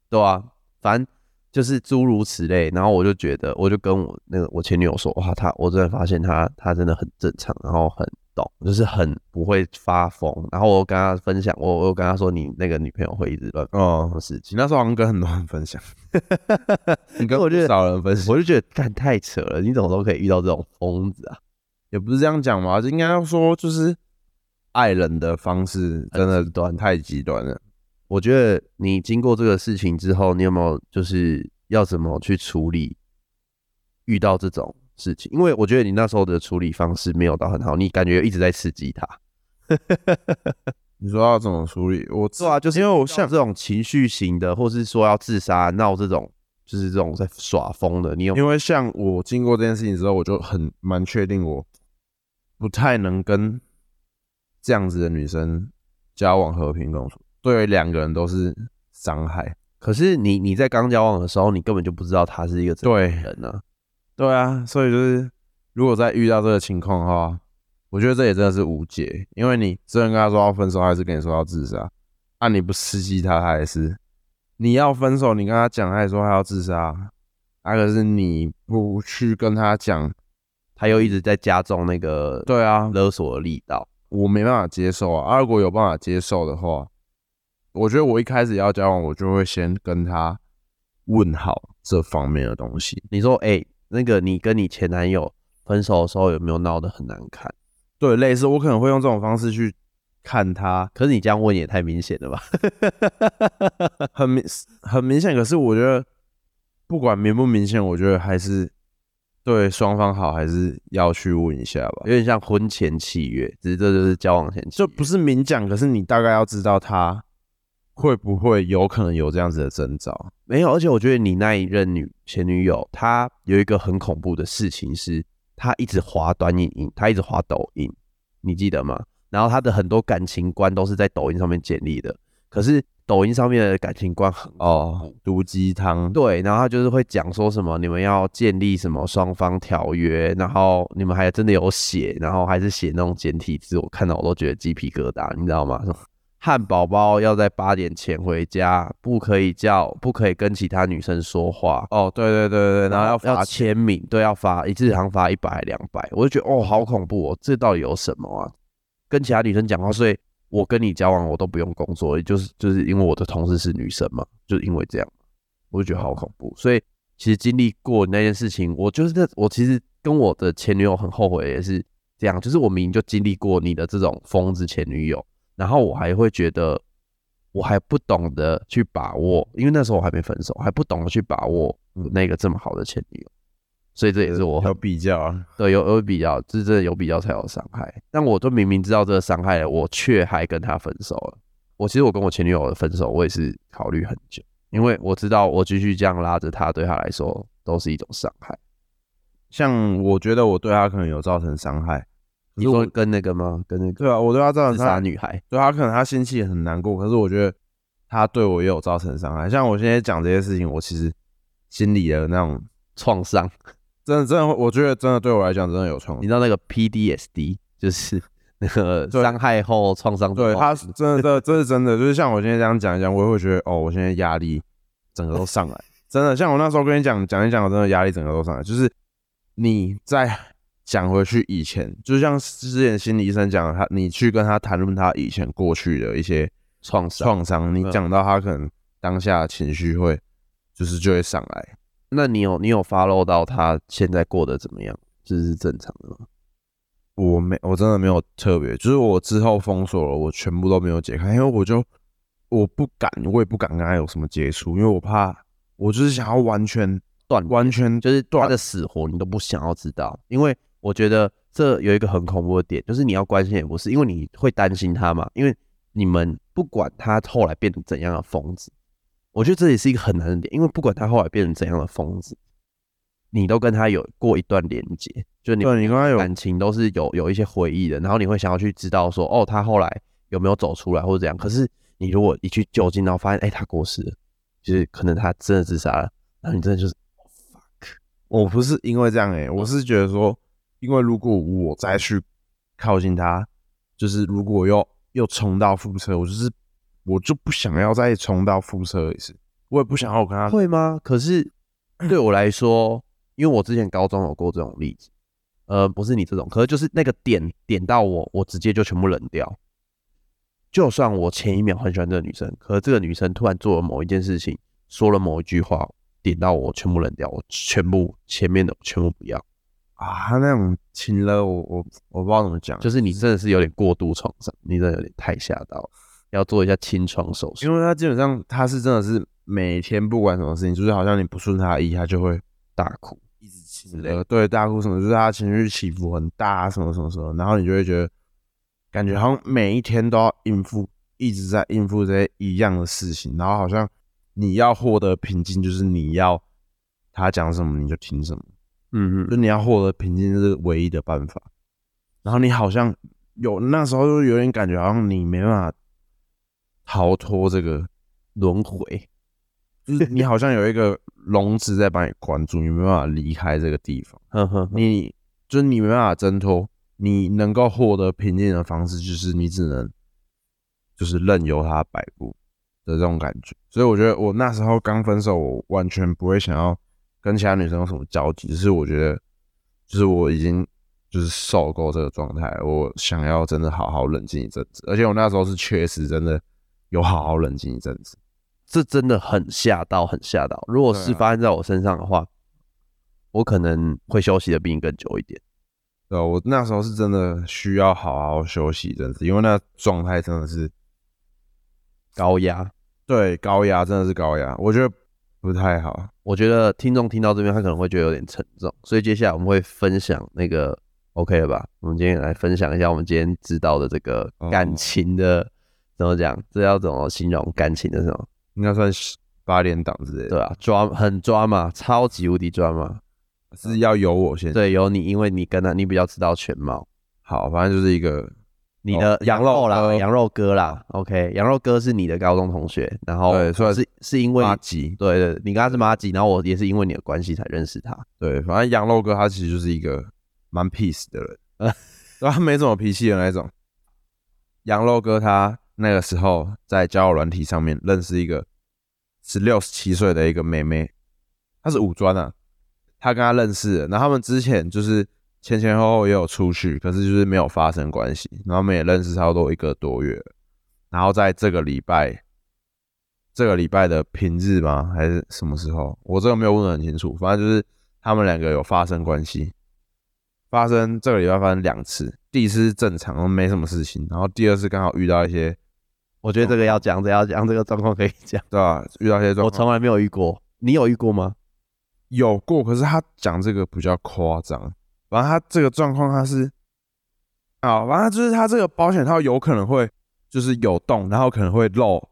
对啊，反正就是诸如此类。然后我就觉得，我就跟我那个我前女友说，哇，他我真的发现他他真的很正常，然后很懂，就是很不会发疯。然后我跟他分享，我我有跟他说，你那个女朋友会一直乱哦事情。那时候好像跟很多人分享，你跟我觉得少人分享。我就觉得干太扯了，你怎么都可以遇到这种疯子啊？也不是这样讲嘛，就应该要说就是爱人的方式真的极端太极端了。我觉得你经过这个事情之后，你有没有就是要怎么去处理遇到这种事情？因为我觉得你那时候的处理方式没有到很好，你感觉一直在刺激他。你说要怎么处理？我做啊，就是因为我像像这种情绪型的，或是说要自杀、闹这种，就是这种在耍疯的，你有因为像我经过这件事情之后，我就很蛮确定我不太能跟这样子的女生交往和平共处，对两个人都是伤害。可是你你在刚交往的时候，你根本就不知道她是一个怎样的人呢、对啊，所以就是如果再遇到这个情况的话，我觉得这也真的是无解，因为你虽然跟他说要分手，还是跟你说要自杀，啊，你不刺激他，他也是你要分手，你跟他讲，他也说他要自杀，啊，可是你不去跟他讲，他又一直在加重那个对啊，勒索的力道。我没办法接受啊。啊，如果有办法接受的话，我觉得我一开始要交往，我就会先跟他问好这方面的东西。你说，哎、那个你跟你前男友分手的时候有没有闹得很难看？对，类似我可能会用这种方式去看他，可是你这样问也太明显了吧？很明很明显。可是我觉得不管明不明显，我觉得还是对双方好，还是要去问一下吧有。点像婚前契约，只是这就是交往前就不是明讲，可是你大概要知道他会不会有可能有这样子的征兆。没有。而且我觉得你那一任女前女友，她有一个很恐怖的事情是，她一直滑短影音，她一直滑抖音，你记得吗？然后她的很多感情观都是在抖音上面建立的，可是抖音上面的感情观很哦，毒鸡汤，对，然后他就是会讲说什么你们要建立什么双方条约，然后你们还真的有写，然后还是写那种简体字，我看到我都觉得鸡皮疙瘩，你知道吗？什么汉堡包要在八点前回家，不可以叫，不可以跟其他女生说话，哦，对对对对，然后要要签名，对，要发一次好像罚一百两百，我就觉得哦，好恐怖哦，这到底有什么啊？跟其他女生讲话，所以我跟你交往我都不用工作，就是就是因为我的同事是女生嘛，就是因为这样，我就觉得好恐怖。所以其实经历过那件事情，我就是那我其实跟我的前女友很后悔，也是这样，就是我明明就经历过你的这种疯子前女友，然后我还会觉得我还不懂得去把握，因为那时候我还没分手，还不懂得去把握那个这么好的前女友，所以这也是我很有比较啊。对，有有比较，这真的有比较才有伤害。但我都明明知道这个伤害了，我却还跟他分手了。我其实我跟我前女友的分手，我也是考虑很久，因为我知道我继续这样拉着她，对她来说都是一种伤害。像我觉得我对她可能有造成伤害，你说跟那个吗？跟那个对啊，我对她造成自伤害，女孩，对她可能她心气很难过，可是我觉得她对我也有造成伤害。像我现在讲这些事情，我其实心里的那种创伤，真的真的会，我觉得真的对我来讲真的有创伤。你知道那个 PDSD 就是 那个伤害后创伤对他候群真的，这这是真的，就是像我现在这样讲一讲，我也会觉得哦，我现在压力整个都上来，真的。像我那时候跟你讲讲一讲，我真的压力整个都上来。就是你在讲回去以前，就像之前心理医生讲的，他你去跟他谈论他以前过去的一些创伤。创伤，你嗯讲到他可能当下情绪会就是就会上来。那你有你有 follow 到他现在过得怎么样？这是正常的吗？我没，我真的没有特别，就是我之后封锁了，我全部都没有解开，因为我就我不敢，我也不敢跟他有什么接触，因为我怕，我就是想要完全断完全就是他断的死活你都不想要知道，因为我觉得这有一个很恐怖的点，就是你要关心也不是，因为你会担心他嘛，因为你们不管他后来变成怎样的疯子，我觉得这也是一个很难的点，因为不管他后来变成怎样的疯子，你都跟他有过一段连接，就你对你跟他有感情都是有有一些回忆的，然后你会想要去知道说，哦，他后来有没有走出来或者怎样，可是你如果一去就近，然后发现，哎、他过世了，就是可能他真的自杀了，然后你真的就是。我不是因为这样诶、我是觉得说，因为如果我再去靠近他，就是如果又又重蹈覆辙，我就是我就不想要再重蹈覆辙一次，我也不想要我跟他会吗？可是 对我来说，因为我之前高中有过这种例子，呃，不是你这种，可是就是那个点点到我，我直接就全部冷掉。就算我前一秒很喜欢这个女生，可是这个女生突然做了某一件事情，说了某一句话，点到我全部冷掉，我全部前面的全部不要。啊，他那种亲了我我我不知道怎么讲，就是你真的是有点过度创伤，你真的有点太吓到了，要做一下清创手术。因为他基本上他是真的是每天不管什么事情，就是好像你不顺他意，他就会大哭，一直之类的亲呃，对大哭什么，就是他情绪起伏很大啊，什么什么什么，然后你就会觉得感觉好像每一天都要应付，一直在应付这些一样的事情，然后好像你要获得平静，就是你要他讲什么你就听什么，嗯嗯，就你要获得平静，是唯一的办法。然后你好像有那时候就有点感觉，好像你没办法逃脱这个轮回，就是你好像有一个笼子在把你关住，你没办法离开这个地方。呵呵呵，你就是你没办法挣脱，你能够获得平静的方式，就是你只能就是任由它摆布的这种感觉。所以我觉得我那时候刚分手，我完全不会想要跟其他女生有什么交集，只是我觉得就是我已经就是受够这个状态，我想要真的好好冷静一阵子。而且我那时候是确实真的有好好冷静一阵子。这真的很吓到，很吓到。如果是发生在我身上的话，我可能会休息的比你更久一点。对，我那时候是真的需要好好休息，一阵子因为那状态真的是高压。对高压，真的是高压，我觉得不太好。我觉得听众听到这边，他可能会觉得有点沉重，所以接下来我们会分享那个 OK 了吧？我们今天来分享一下我们今天知道的这个哦感情的、怎么讲？这要怎么形容感情的时候？应该算是八连档之类的，对啊，抓很抓嘛，超级无敌抓嘛。是要有我先。对，有你，因为你跟他，你比较知道全貌。好，反正就是一个你的哦羊肉啦，哥羊肉哥啦，OK，羊肉哥是你的高中同学，然后对算是是因为妈吉。对对，你跟他是妈吉，然后我也是因为你的关系才认识他。对，反正羊肉哥他其实就是一个蛮 peace 的人，对他没什么脾气的那种。羊肉哥他那个时候在交友软体上面认识一个十六十七岁的一个妹妹，她是五专啊，她跟她认识，然后他们之前就是前前后后也有出去，可是就是没有发生关系，然后他们也认识差不多一个多月，然后在这个礼拜，这个礼拜的平日吗？还是什么时候？我这个没有问得很清楚，反正就是他们两个有发生关系，发生这个礼拜发生两次，第一次是正常，没什么事情，然后第二次刚好遇到一些，我觉得这个要讲，这个要讲，这个状况可以讲。对吧、遇到一些状况，我从来没有遇过，你有遇过吗？有过，可是他讲这个比较夸张。反正他这个状况他是，啊，反正就是他这个保险套有可能会就是有洞，然后可能会漏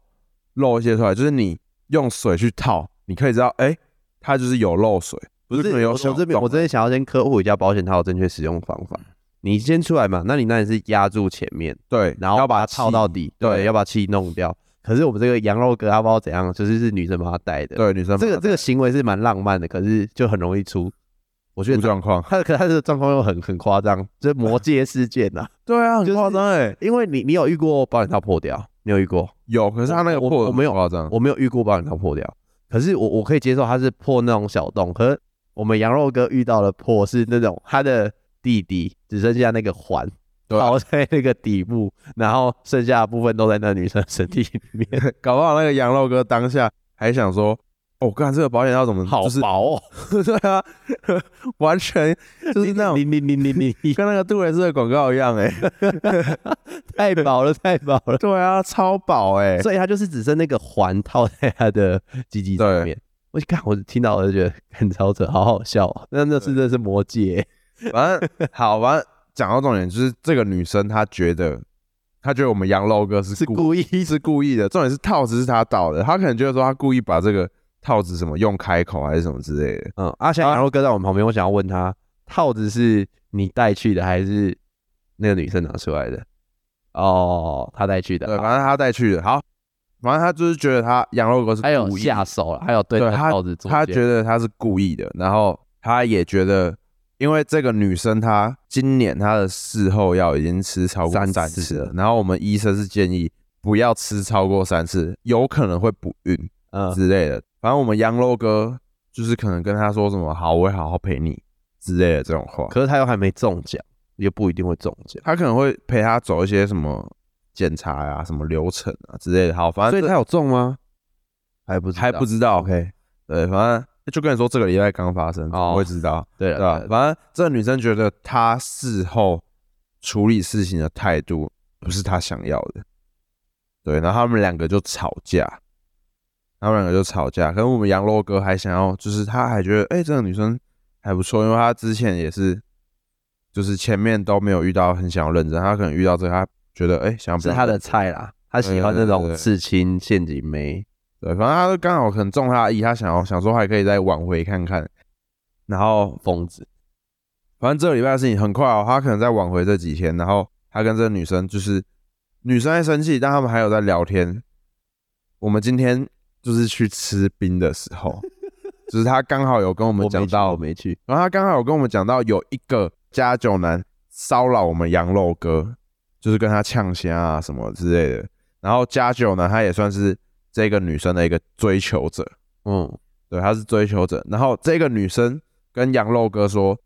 漏一些出来，就是你用水去套，你可以知道，哎、它就是有漏水，不是可能有我这边我这边想要先科普一下保险套的正确使用方法。你先出来嘛，那你那里是压住前面，对，然后要把把它套到底，对，对要把气弄掉。可是我们这个羊肉哥他不知道怎样，就是是女生帮他带的。，对女生这个这个行为是蛮浪漫的，可是就很容易出。我觉得状况，他可他这个状况又很很夸张，就是魔界事件呐、对啊，就是很夸张哎，因为你你有遇过保险套破掉，你有遇过？有，可是他那个破我我没有夸张，我没有遇过保险套破掉，可是我我可以接受他是破那种小洞，可是我们羊肉哥遇到的破是那种他的弟弟只剩下那个环套在那个底部，然后剩下的部分都在那女生身体里面，搞不好那个羊肉哥当下还想说，哦，干这个保险套怎么好薄哦，对啊，完全就是那种你你你你你你跟那个杜蕾斯的广告一样哎、太薄了太薄了，对啊，超薄哎、所以他就是只剩那个环套在他的鸡鸡上面。我一看，我听到我就觉得很超扯，好好笑哦。那那是真的是魔戒，反正好，反正讲到重点就是这个女生她觉得，她觉得我们羊肉哥是故是故意是故意的，重点是套子是她倒的，她可能觉得说她故意把这个套子什么用开口还是什么之类的，嗯，阿翔羊肉哥在我们旁边，我想要问他，套子是你带去的还是那个女生拿出来的？哦，他带去的，对，反正她带去的，好，反正他就是觉得他羊肉哥是还有故意下手了，还有对对他套子做他觉得他是故意的，然后他也觉得，因为这个女生她今年她的事后药已经吃超过三三次了，然后我们医生是建议不要吃超过三次，有可能会不孕嗯，之类的。反正我们羊肉哥就是可能跟他说什么“好，我会好好陪你”之类的这种话，可是他又还没中奖，也不一定会中奖，他可能会陪他走一些什么检查呀、什么流程啊之类的。好，反正这所以他有中吗？还不知道还不知道。OK，对，反正就跟你说这个礼拜刚发生，哦会知道？对了，对吧、反正这个女生觉得她事后处理事情的态度不是她想要的，对，然后他们两个就吵架，他们两个就吵架。可能我们羊肉哥还想要，就是他还觉得，哎、这个女生还不错，因为他之前也是，就是前面都没有遇到很想要认真，他可能遇到这个，他觉得，哎、想要是他的菜啦，他喜欢那种刺青陷阱妹，对，反正他就刚好可能中他的意，他想要想说还可以再挽回看看，然后疯子，反正这个礼拜的事情很快哦，他可能在挽回这几天，然后他跟这个女生就是女生在生气，但他们还有在聊天。我们今天就是去吃冰的时候，就是他刚好有跟我们讲到我，没去，然后他刚好有跟我们讲到有一个加酒男骚扰我们羊肉哥，就是跟他呛虾啊什么之类的。然后加酒男他也算是这个女生的一个追求者，嗯，对，他是追求者。然后这个女生跟羊肉哥说，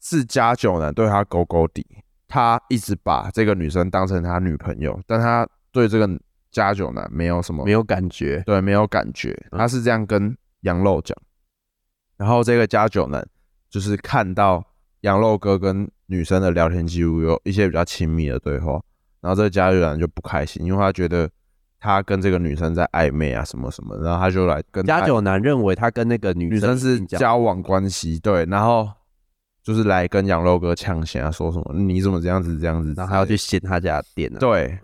是加九男对他勾勾底，他一直把这个女生当成他女朋友，但他对这个加九男没有什么没有感觉，对没有感觉，嗯他是这样跟羊肉讲。然后这个加九男就是看到羊肉哥跟女生的聊天记录有一些比较亲密的对话，然后这个家酒男就不开心，因为他觉得他跟这个女生在暧昧啊什么什么，然后他就来跟他加九男认为他跟那个女女生是交交往关系，对，然后就是来跟羊肉哥呛钱啊，说什么你怎么这样子这样子然后还要去掀他家店啊。对，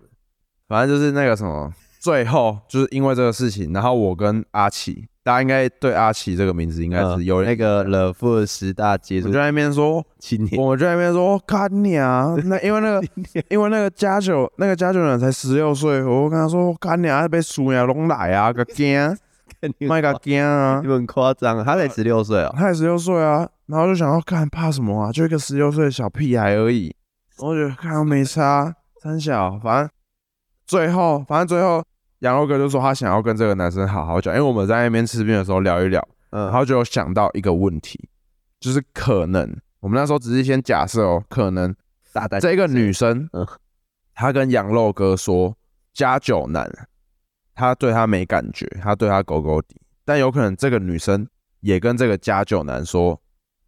反正就是那个什么，最后就是因为这个事情，然后我跟阿奇，大家应该对阿奇这个名字应该是有嗯那个乐富十大杰出我就在那边说，青年，我就在那边说，看你啊！那因为那个，因为那个家酒，那个家酒人才十六岁，我跟他说，看你啊，被输呀，拢来啊，个惊，卖个惊啊。你！们很夸张，他才十六岁哦。他才十六岁啊，然后就想要看怕什么啊，就一个十六岁的小屁孩而已。我觉得看没差，三小，反正最后，反正最后羊肉哥就说他想要跟这个男生好好讲，因为我们在那边吃面的时候聊一聊，嗯，然后就有想到一个问题，就是可能我们那时候只是先假设哦，可能大胆这个女生嗯，她跟羊肉哥说加九男，他对他没感觉，他对他狗狗底，但有可能这个女生也跟这个加九男说，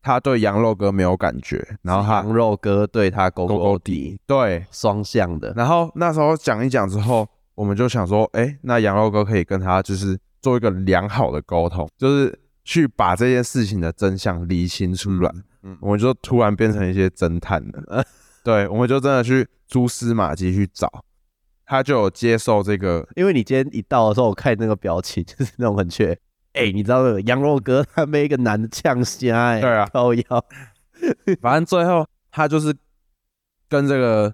他对羊肉哥没有感觉，然后他羊肉哥对他狗狗狗底狗底，对，双向的，然后那时候讲一讲之后，我们就想说，哎，那羊肉哥可以跟他就是做一个良好的沟通，就是去把这件事情的真相理清出来。嗯我们就突然变成一些侦探了，对，我们就真的去蛛丝马迹去找，他就有接受这个，因为你今天一到的时候，我看那个表情就是那种很缺。哎、你知道那个羊肉哥他被一个男的呛瞎、哎，对啊。靠腰，反正最后他就是跟这个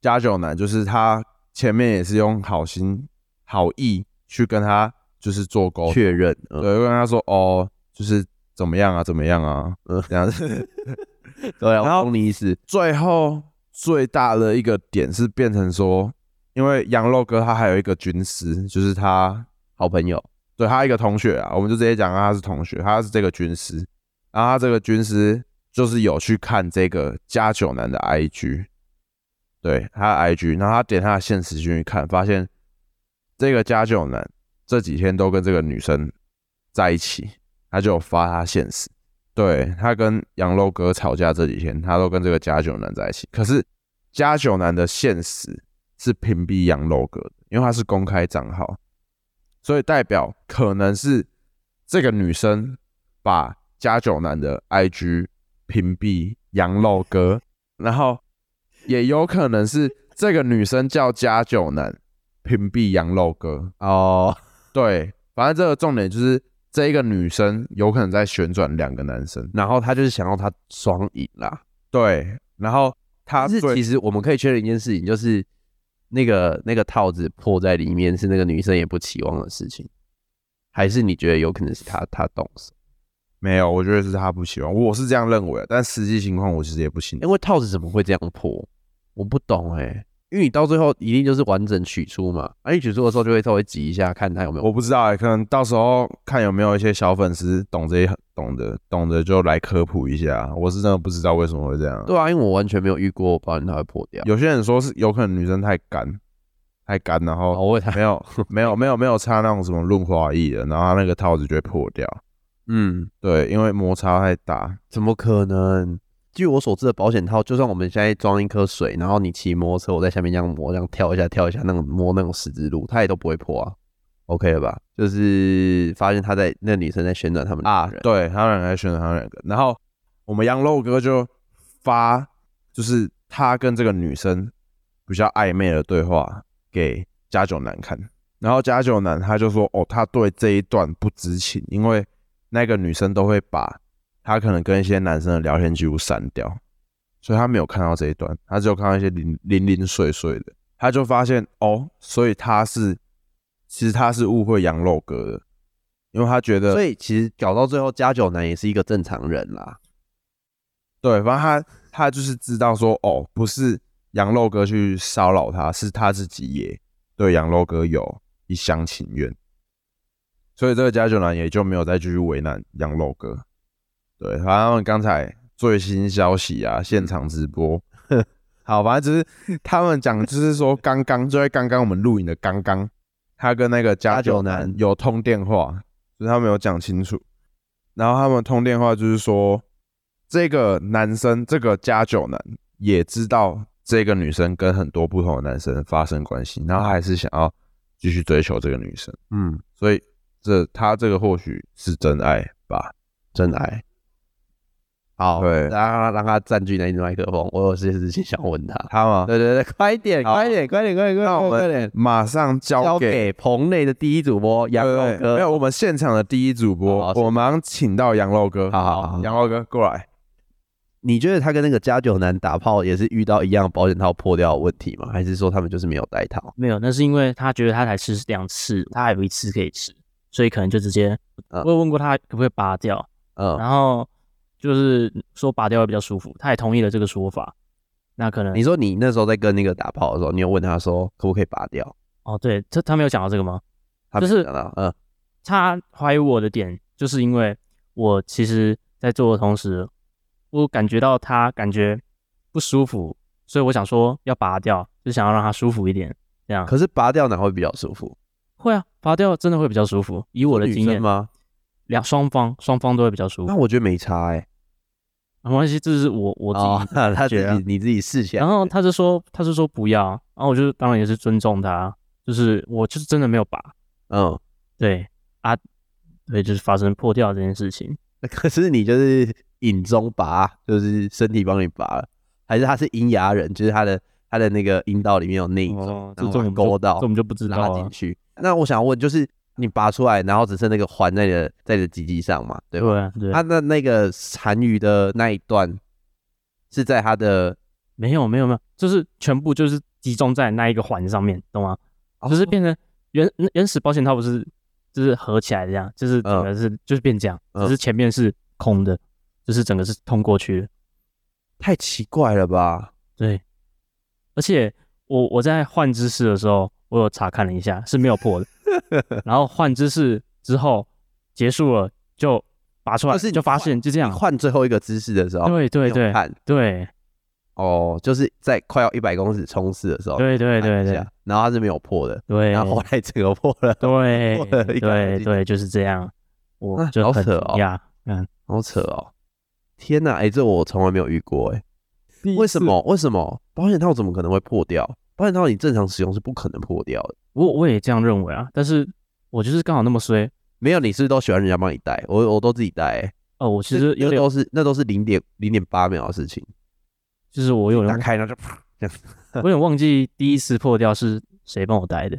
加九男，就是他前面也是用好心好意去跟他就是做沟。确认，嗯，对，跟他说哦，就是怎么样啊，怎么样啊，嗯。这样子。对啊，然后我懂你意思，最后最大的一个点是变成说，因为羊肉哥他还有一个军师，就是他好朋友，对他一个同学啊，我们就直接讲他是同学，他是这个军师，然后他这个军师就是有去看这个加九男的 IG，对他的 IG，然后他点他的现实进去看，发现这个加九男这几天都跟这个女生在一起，他就发他现实，对他跟羊肉哥吵架这几天，他都跟这个加九男在一起，可是加九男的现实是屏蔽羊肉哥的，因为他是公开账号。所以代表可能是这个女生把加九男的 IG 屏蔽羊肉哥，然后也有可能是这个女生叫加九男屏蔽羊肉哥。哦，对，反正这个重点就是这一个女生有可能在旋转两个男生。然后她就是想要他双赢啦。对，然后她是其实我们可以确认一件事情，就是那个那个套子破在里面是那个女生也不期望的事情，还是你觉得有可能是她她动手？没有，我觉得是他不喜欢，我是这样认为的，但实际情况我其实也不清楚。因为套子怎么会这样破？我不懂哎、因为你到最后一定就是完整取出嘛，而、你取出的时候就会稍微挤一下，看它有没有。我不知道哎、可能到时候看有没有一些小粉丝懂这些懂得，懂得就来科普一下。我是真的不知道为什么会这样。对啊，因为我完全没有遇过保险套会破掉。有些人说是有可能女生太干，太干，然哦，后我他没有没有没有没有擦那种什么润滑液的，然后它那个套子就会破掉。嗯，对，因为摩擦太大。怎么可能？据我所知的保险套，就算我们现在装一颗水，然后你骑摩托车，我在下面这样磨，这样跳一下跳一下，那种摸那种十字路，它也都不会破啊。OK 了吧？就是发现他在那女生在旋转他们啊对，他们两个在旋转他们两个，然后我们羊肉哥就发，就是他跟这个女生比较暧昧的对话给加九男看，然后加九男他就说，哦，他对这一段不知情，因为那个女生都会把他可能跟一些男生的聊天记录删掉，所以他没有看到这一段，他只有看到一些零零零碎碎的，他就发现哦，所以他是其实他是误会羊肉哥的。因为他觉得所以其实搞到最后，加九男也是一个正常人啦。对，反正他他就是知道说，哦，不是羊肉哥去骚扰他，是他自己也对羊肉哥有一厢情愿，所以这个加九男也就没有再继续为难羊肉哥。对，反正他们刚才最新消息啊，现场直播，好，反正就是他们讲，就是说刚刚就在刚刚我们录影的刚刚，他跟那个加九男。男有通电话，就是他们有讲清楚，然后他们通电话就是说，这个男生这个加九男也知道这个女生跟很多不同的男生发生关系，然后还是想要继续追求这个女生，嗯，所以这他这个或许是真爱吧。真爱。好，对然后让他占据那麦克风，我有些事情想问他。他吗？对对对，快一点，快一点，快点，快点，快点，那我们快点，马上交交给给棚内的第一主播羊肉哥。没有，我们现场的第一主播，我们马上请到羊肉哥。好好好羊肉哥过来。你觉得他跟那个加九男打炮也是遇到一样保险套破掉的问题吗？还是说他们就是没有带套？没有，那是因为他觉得他才吃两次，他还有一次可以吃，所以可能就直接。嗯我有问过他可不可以拔掉，嗯，然后就是说拔掉会比较舒服，他也同意了这个说法。那可能你说你那时候在跟那个打炮的时候，你有问他说可不可以拔掉？哦，对，他他没有讲到这个吗？他就是嗯，他怀疑我的点，就是因为我其实在做的同时，我感觉到他感觉不舒服，所以我想说要拔掉，就想要让他舒服一点。这样可是拔掉哪会比较舒服？会啊，拔掉真的会比较舒服。以我的经验，吗？两双方双方都会比较舒服。那我觉得没差哎、没关系，这是我我自己、哦，他自觉得啊己你自己试一下。然后他就说，他就说不要，然后我就当然也是尊重他，就是我就是真的没有拔，嗯，对啊，对，就是发生破掉这件事情。可是你就是影中拔，就是身体帮你拔了，还是他是阴牙人，就是他的他的那个阴道里面有内哦中，这然后把它这我们就勾到这我们就不知道拉进去。那我想问，就是你拔出来，然后只剩那个环在你的在你的鸡鸡上嘛，对吧？对啊，对他的那个残余的那一段是在他的，没有没有没有，就是全部就是集中在那一个环上面，懂吗？就是哦变成原原始保险套不是就是合起来这样，就是整个是、就是变这样，嗯只是前面是空的，就是整个是通过去的。太奇怪了吧？对，而且我我在换姿势的时候，我有查看了一下，是没有破的。然后换姿势之后结束了，就拔出来，就是你就发现就这样你。换最后一个姿势的时候，对对对看对哦，就是在快要一百公尺冲刺的时候，对对对然后它是没有破的，对，然后后来整个破了，对 对对，就是这样。我啊就很好扯哦惊讶，嗯，好扯哦！天哪，哎、这我从来没有遇过哎、为什么？为什么保险套怎么可能会破掉？保险套你正常使用是不可能破掉的。我我也这样认为啊，但是我就是刚好那么衰。没有，你是不是都喜欢人家帮你戴？我我都自己戴、欸。哦，我其实有点都是那都是零点零点八秒的事情，就是我有点打开然后就啪这样。我有点忘记第一次破掉是谁帮我戴的，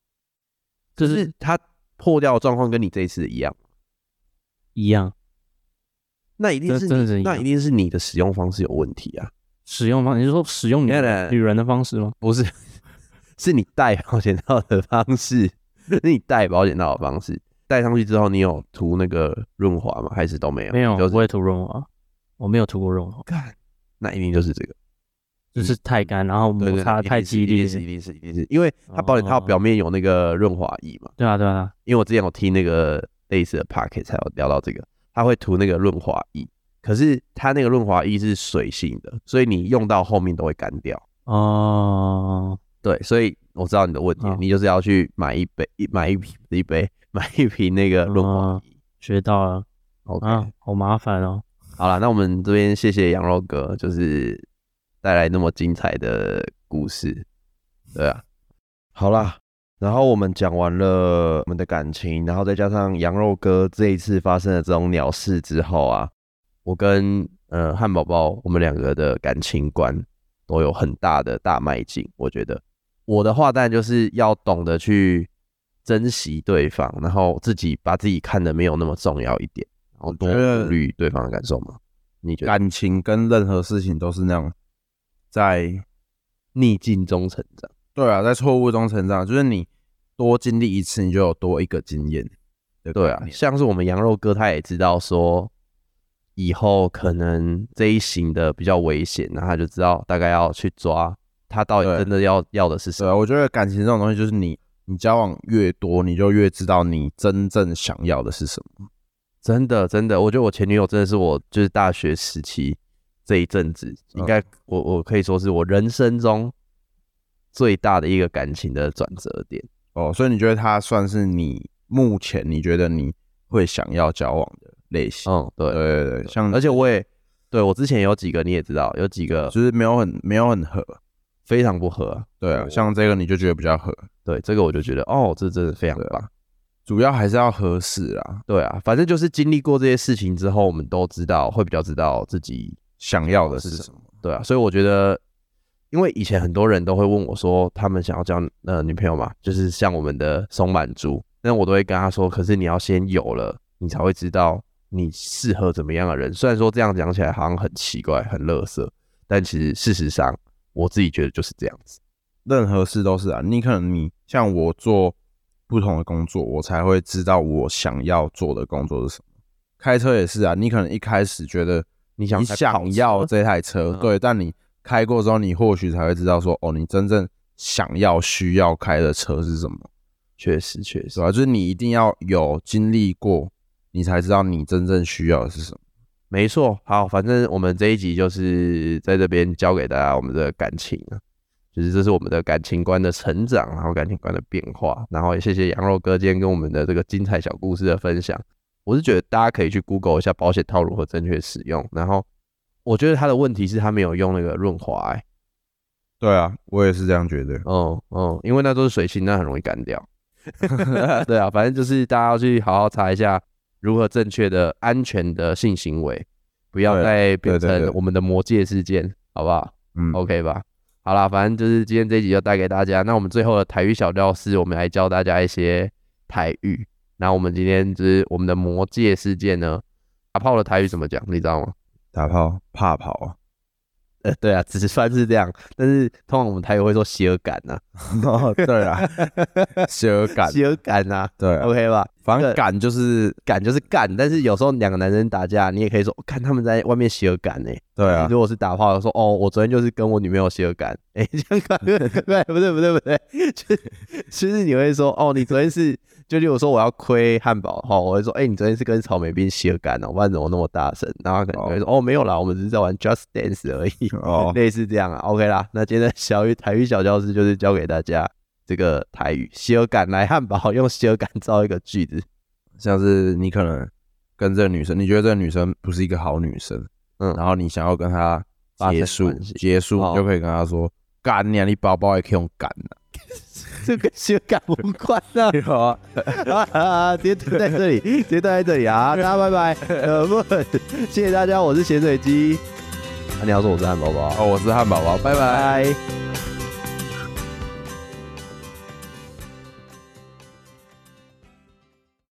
就就是是它破掉的状况跟你这一次一样，一样那一定是那一定是你的使用方式有问题啊！使用方，你是说使用女等一下等一下女人的方式吗？不是，是你戴保险套的方式，是你戴保险套的方式。戴上去之后，你有涂那个润滑吗？还是都没有？没有，就是我也涂润滑，我没有涂过润滑，干，那一定就是这个。就是太干，然后摩擦太激烈一定。是一定是一定是，因为它保险套哦表面有那个润滑液嘛。对啊，对啊，因为我之前有听那个类似的 p a c k e t 才有聊到这个，它会涂那个润滑液，可是它那个润滑液是水性的，所以你用到后面都会干掉。哦，对，所以我知道你的问题，哦你就是要去买一杯，一买一瓶一杯，买一瓶那个润滑哦液。学到了 OK，、啊，好麻烦哦。好了，那我们这边谢谢羊肉哥，就是带来那么精彩的故事。对啊，好啦，然后我们讲完了我们的感情，然后再加上羊肉哥这一次发生的这种鸟事之后啊，我跟呃汉堡包我们两个的感情观都有很大的大迈进。我觉得我的话当然就是要懂得去珍惜对方，然后自己把自己看得没有那么重要一点，然后多顾虑对方的感受嘛。你觉得感情跟任何事情都是那样，在逆境中成长？对啊，在错误中成长，就是你多经历一次，你就有多一个经验。对啊，像是我们羊肉哥他也知道说，以后可能这一型的比较危险，那他就知道大概要去抓他到底真的要要的是什么。我觉得感情这种东西，就是你你交往越多，你就越知道你真正想要的是什么。真的真的，我觉得我前女友真的是我就是大学时期这一阵子，应该我我可以说是我人生中最大的一个感情的转折点。哦，所以你觉得他算是你目前你觉得你会想要交往的类型？嗯，对对对对，像而且我也对我之前有几个你也知道，有几个就是没有很没有很合。非常不合。对啊，像这个你就觉得比较合，对，这个我就觉得哦，这真的非常棒。主要还是要合适啊，对啊，反正就是经历过这些事情之后，我们都知道会比较知道自己想要的是什么。对啊，所以我觉得，因为以前很多人都会问我说，他们想要交呃女朋友嘛，就是像我们的松满猪，那我都会跟他说，可是你要先有了，你才会知道你适合怎么样的人。虽然说这样讲起来好像很奇怪、很乐色，但其实事实上，我自己觉得就是这样子。任何事都是啊，你可能你像我做不同的工作，我才会知道我想要做的工作是什么。开车也是啊，你可能一开始觉得你你想想要这台车，嗯 对，但你开过之后，你或许才会知道说，哦，你真正想要、需要开的车是什么，确实确实是，吧？就是你一定要有经历过，你才知道你真正需要的是什么。没错。好，反正我们这一集就是在这边教给大家我们的感情啊，就是这是我们的感情观的成长，然后感情观的变化，然后也谢谢羊肉哥今天跟我们的这个精彩小故事的分享。我是觉得大家可以去 Google 一下保险套如何正确使用，然后我觉得他的问题是他没有用那个润滑、欸，对啊，我也是这样觉得。哦哦，因为那都是水性，那很容易干掉。对啊，反正就是大家要去好好查一下如何正确的、安全的性行为，不要再变成我们的魔界事件，好不好嗯，？OK 吧？好啦，反正就是今天这一集就带给大家。那我们最后的台语小教室，我们来教大家一些台语。那我们今天就是我们的魔界事件呢，打炮的台语怎么讲？你知道吗？打炮怕跑啊，呃，对啊，只是算是这样，但是通常我们台语会说洗耳感呐、哦，对啊，蛇感，洗耳感呐、对啊，OK 吧？反正敢就是干就是干，但是有时候两个男生打架，你也可以说，哦看他们在外面洗耳感呢。对啊，如果是打炮的说，哦，我昨天就是跟我女朋友洗耳感，哎、这样看，对，不对，不对，不对，就是就是你会说，哦，你昨天是，就例如说我要亏汉堡，哈、我会说，哎、你昨天是跟草莓冰洗耳感哦，不然怎么那么大声？然后他可能就会说，哦，没有啦，我们只是在玩 Just Dance 而已，哦，类似这样啊，OK 啦。那今天的小语台语小教室就是教给大家这个台语洗耳感来汉堡，用洗耳感造一个句子。像是你可能跟这个女生，你觉得这个女生不是一个好女生，嗯然后你想要跟她结束结束，哦你就可以跟她说干你啊，你包包也可以用干的，这个修改无关啊！好啊，啊，直接停在这里，直接待在这里啊！大家拜拜，呃不，谢谢大家，我是咸水鸡。啊，你要说我是汉堡包，哦，我是汉堡包，拜拜。拜。